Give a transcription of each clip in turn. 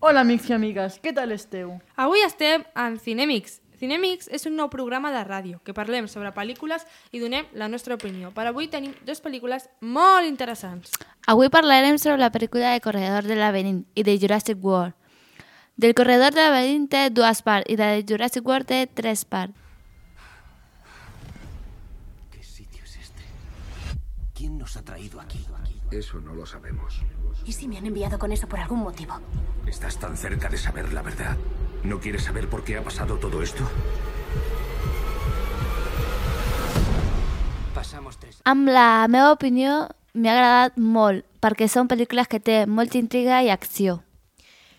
Hola, amics i amigues, què tal esteu? Avui estem en Cinemix. Cinemix és un nou programa de ràdio que parlem sobre pel·lícules i donem la nostra opinió. Per avui tenim dues pel·lícules molt interessants. Avui parlarem sobre la pel·lícula de Corredor del Laberint i de Jurassic World. Del Corredor del Laberint té dues parts i de Jurassic World té tres parts. ¿Quién nos ha traído aquí? Eso no lo sabemos. ¿Y si me han enviado con eso por algún motivo? Estás tan cerca de saber la verdad. ¿No quieres saber por qué ha pasado todo esto? Pasamos tres. Amb la meva opinió, m'ha agradat molt, perquè són pel·lícules que té molta intriga i acció.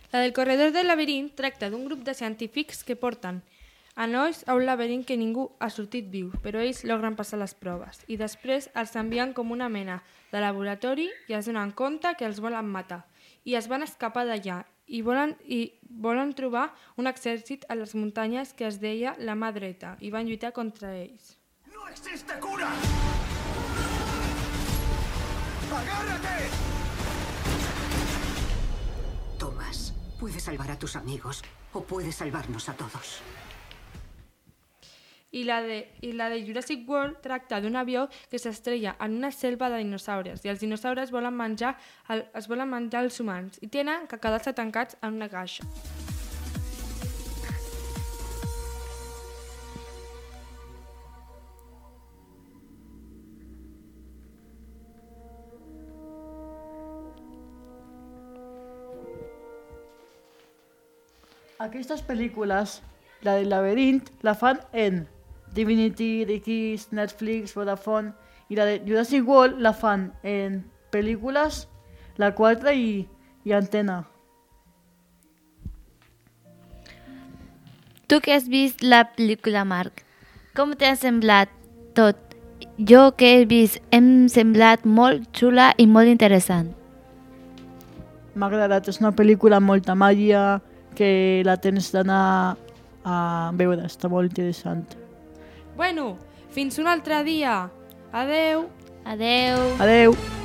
La del corredor del laberint tracta d'un grup de científics que porten a nois a un laberint que ningú ha sortit viu, però ells logren passar les proves i després els envien com una mena de laboratori i es donen compte que els volen matar i es van escapar d'allà i volen, i volen trobar un exèrcit a les muntanyes que es deia la mà dreta i van lluitar contra ells. ¡No existe cura! ¡Agárrate! Thomas, puedes salvar a tus amigos o puedes salvarnos a todos. I la, de, I la de Jurassic World tracta d'un avió que s'estrella en una selva de dinosaures i els dinosaures volen menjar el, es volen menjar els humans i tenen que quedar-se tancats en una caixa. Aquestes pel·lícules, la del laberint, la fan en Divinity, Dickies, Netflix, Vodafone, i la de Jurassic World la fan en pel·lícules, la 4 i, i Antena. Tu que has vist la pel·lícula, Marc, com t'ha semblat tot? Jo que he vist hem semblat molt xula i molt interessant. M'ha agradat, és una pel·lícula amb molta màgia, que la tens d'anar a veure, està molt interessant. Bueno, fins un altre dia. Adeu! Adeu! Adeu!